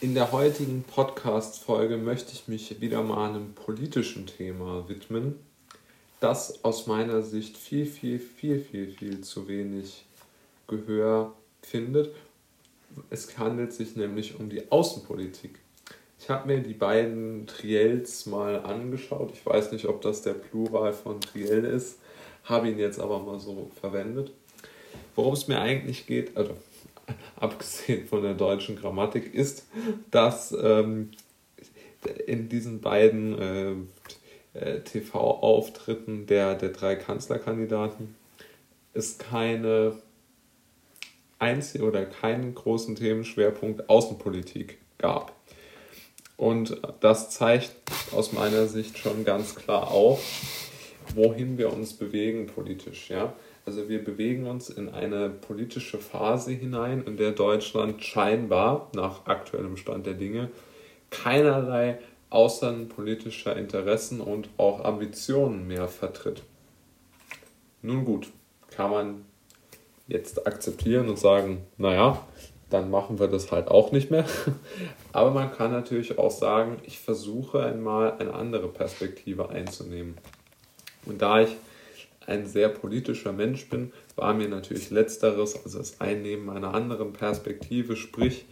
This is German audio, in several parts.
In der heutigen Podcast-Folge möchte ich mich wieder mal einem politischen Thema widmen, das aus meiner Sicht viel, viel, viel, viel, viel zu wenig Gehör findet. Es handelt sich nämlich um die Außenpolitik. Ich habe mir die beiden Triels mal angeschaut. Ich weiß nicht, ob das der Plural von Triell ist, habe ihn jetzt aber mal so verwendet. Worum es mir eigentlich geht, also abgesehen von der deutschen Grammatik, ist, dass ähm, in diesen beiden äh, äh TV-Auftritten der, der drei Kanzlerkandidaten es keine einzige oder keinen großen Themenschwerpunkt Außenpolitik gab. Und das zeigt aus meiner Sicht schon ganz klar auf, wohin wir uns bewegen politisch. Ja? Also wir bewegen uns in eine politische Phase hinein, in der Deutschland scheinbar nach aktuellem Stand der Dinge keinerlei außenpolitischer Interessen und auch Ambitionen mehr vertritt. Nun gut, kann man jetzt akzeptieren und sagen, naja, dann machen wir das halt auch nicht mehr. Aber man kann natürlich auch sagen, ich versuche einmal eine andere Perspektive einzunehmen. Und da ich ein sehr politischer Mensch bin, war mir natürlich letzteres, also das Einnehmen einer anderen Perspektive, sprich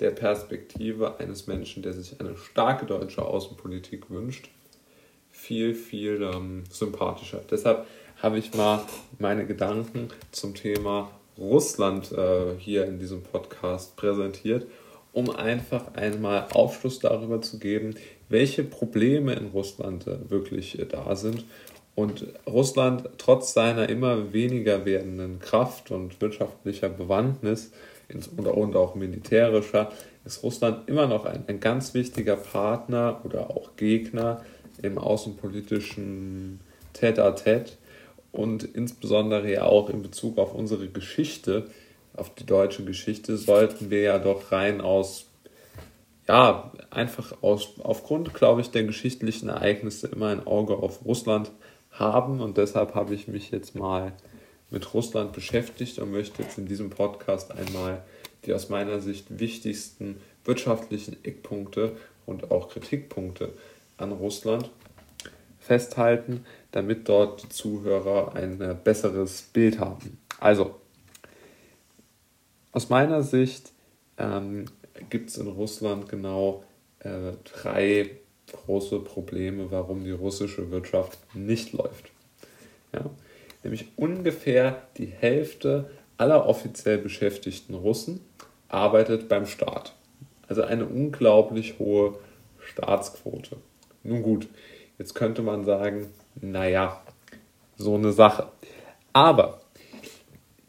der Perspektive eines Menschen, der sich eine starke deutsche Außenpolitik wünscht, viel, viel ähm, sympathischer. Deshalb habe ich mal meine Gedanken zum Thema Russland äh, hier in diesem Podcast präsentiert, um einfach einmal Aufschluss darüber zu geben, welche Probleme in Russland äh, wirklich äh, da sind und Russland trotz seiner immer weniger werdenden Kraft und wirtschaftlicher Bewandtnis und auch militärischer ist Russland immer noch ein, ein ganz wichtiger Partner oder auch Gegner im außenpolitischen Tête-à-Tête und insbesondere ja auch in Bezug auf unsere Geschichte, auf die deutsche Geschichte, sollten wir ja doch rein aus, ja, einfach aus, aufgrund, glaube ich, der geschichtlichen Ereignisse immer ein Auge auf Russland haben und deshalb habe ich mich jetzt mal mit Russland beschäftigt und möchte jetzt in diesem Podcast einmal die aus meiner Sicht wichtigsten wirtschaftlichen Eckpunkte und auch Kritikpunkte an Russland festhalten, damit dort die Zuhörer ein äh, besseres Bild haben. Also, aus meiner Sicht ähm, gibt es in Russland genau äh, drei große Probleme, warum die russische Wirtschaft nicht läuft. Ja? Nämlich ungefähr die Hälfte aller offiziell beschäftigten Russen arbeitet beim Staat. Also eine unglaublich hohe Staatsquote. Nun gut, jetzt könnte man sagen, naja, so eine Sache. Aber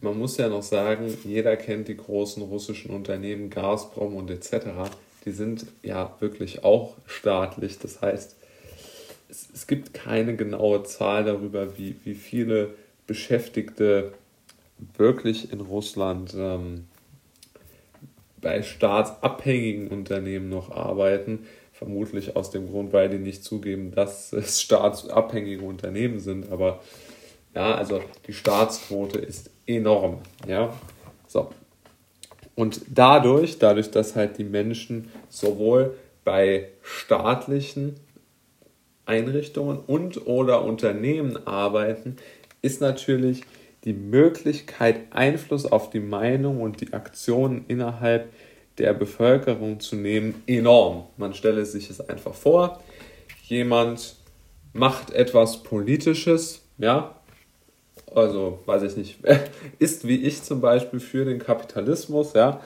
man muss ja noch sagen, jeder kennt die großen russischen Unternehmen, Gazprom und etc die sind ja wirklich auch staatlich. Das heißt, es, es gibt keine genaue Zahl darüber, wie, wie viele Beschäftigte wirklich in Russland ähm, bei staatsabhängigen Unternehmen noch arbeiten. Vermutlich aus dem Grund, weil die nicht zugeben, dass es staatsabhängige Unternehmen sind. Aber ja, also die Staatsquote ist enorm. Ja, so. Und dadurch, dadurch, dass halt die Menschen sowohl bei staatlichen Einrichtungen und oder Unternehmen arbeiten, ist natürlich die Möglichkeit, Einfluss auf die Meinung und die Aktionen innerhalb der Bevölkerung zu nehmen, enorm. Man stelle sich es einfach vor, jemand macht etwas Politisches, ja, also weiß ich nicht, ist wie ich zum Beispiel für den Kapitalismus, ja,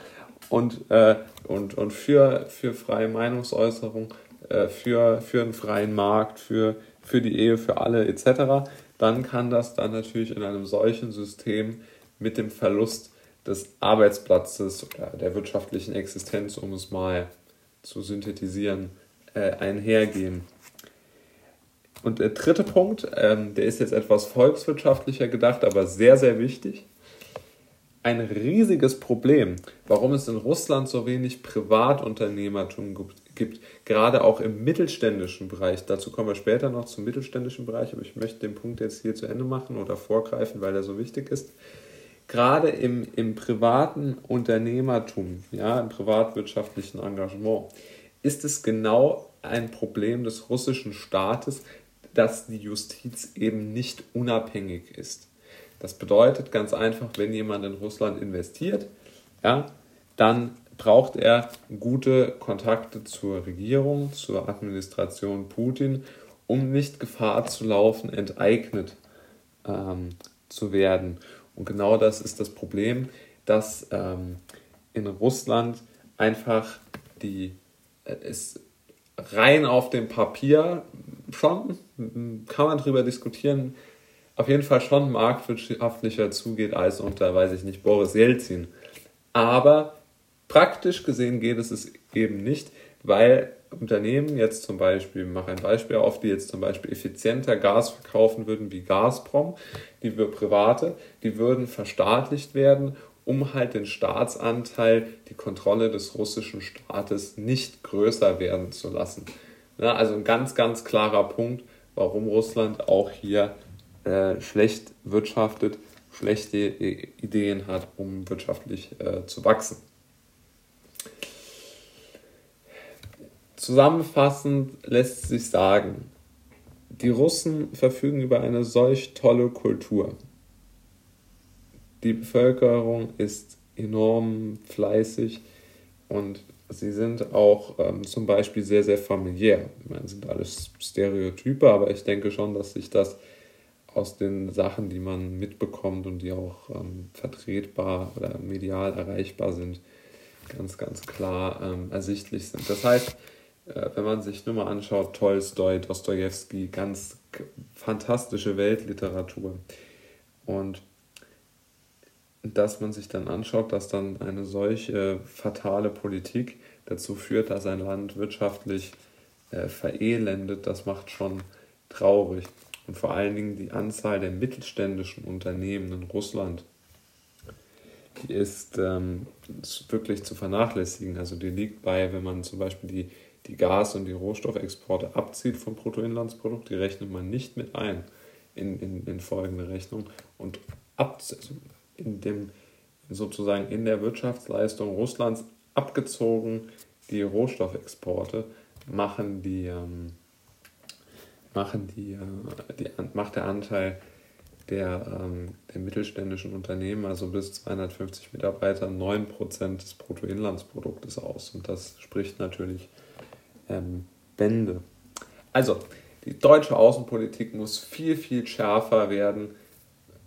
und, äh, und, und für, für freie Meinungsäußerung, äh, für, für einen freien Markt, für, für die Ehe für alle etc., dann kann das dann natürlich in einem solchen System mit dem Verlust des Arbeitsplatzes oder der wirtschaftlichen Existenz, um es mal zu synthetisieren, äh, einhergehen. Und der dritte Punkt, ähm, der ist jetzt etwas volkswirtschaftlicher gedacht, aber sehr, sehr wichtig. Ein riesiges Problem, warum es in Russland so wenig Privatunternehmertum gibt, gerade auch im mittelständischen Bereich. Dazu kommen wir später noch zum mittelständischen Bereich, aber ich möchte den Punkt jetzt hier zu Ende machen oder vorgreifen, weil er so wichtig ist. gerade im, im privaten Unternehmertum, ja, im privatwirtschaftlichen Engagement, ist es genau ein Problem des russischen Staates, dass die Justiz eben nicht unabhängig ist. Das bedeutet ganz einfach, wenn jemand in Russland investiert, ja, dann braucht er gute Kontakte zur Regierung, zur Administration Putin, um nicht Gefahr zu laufen, enteignet ähm, zu werden. Und genau das ist das Problem, dass ähm, in Russland einfach die äh, es rein auf dem Papier schon, kann man darüber diskutieren, auf jeden Fall schon marktwirtschaftlicher zugeht als unter, weiß ich nicht, Boris Jelzin. Aber praktisch gesehen geht es eben nicht, weil Unternehmen jetzt zum Beispiel, mache ein Beispiel auf, die jetzt zum Beispiel effizienter Gas verkaufen würden wie Gazprom, die wir private, die würden verstaatlicht werden, um halt den Staatsanteil, die Kontrolle des russischen Staates nicht größer werden zu lassen. Ja, also ein ganz, ganz klarer Punkt, warum Russland auch hier äh, schlecht wirtschaftet, schlechte Ideen hat, um wirtschaftlich äh, zu wachsen. Zusammenfassend lässt sich sagen, die Russen verfügen über eine solch tolle Kultur. Die Bevölkerung ist enorm fleißig und sie sind auch ähm, zum Beispiel sehr, sehr familiär. Ich meine, sind alles Stereotype, aber ich denke schon, dass sich das aus den Sachen, die man mitbekommt und die auch ähm, vertretbar oder medial erreichbar sind, ganz, ganz klar ähm, ersichtlich sind. Das heißt, äh, wenn man sich nur mal anschaut, Tolstoi, Dostoevsky, ganz fantastische Weltliteratur. Und dass man sich dann anschaut, dass dann eine solche fatale Politik dazu führt, dass ein Land wirtschaftlich äh, verelendet, das macht schon traurig. Und vor allen Dingen die Anzahl der mittelständischen Unternehmen in Russland, die ist ähm, wirklich zu vernachlässigen. Also die liegt bei, wenn man zum Beispiel die die Gas- und die Rohstoffexporte abzieht vom Bruttoinlandsprodukt, die rechnet man nicht mit ein in, in, in folgende Rechnung. Und ab, also in dem, sozusagen in der Wirtschaftsleistung Russlands abgezogen die Rohstoffexporte machen die, ähm, machen die, äh, die, macht der Anteil der, ähm, der mittelständischen Unternehmen, also bis 250 Mitarbeiter, 9% des Bruttoinlandsproduktes aus. Und das spricht natürlich ähm, Bände. Also, die deutsche Außenpolitik muss viel, viel schärfer werden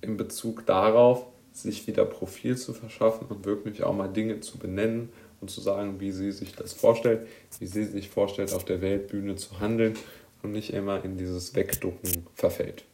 in Bezug darauf, sich wieder Profil zu verschaffen und wirklich auch mal Dinge zu benennen und zu sagen, wie sie sich das vorstellt, wie sie sich vorstellt, auf der Weltbühne zu handeln und nicht immer in dieses Wegducken verfällt.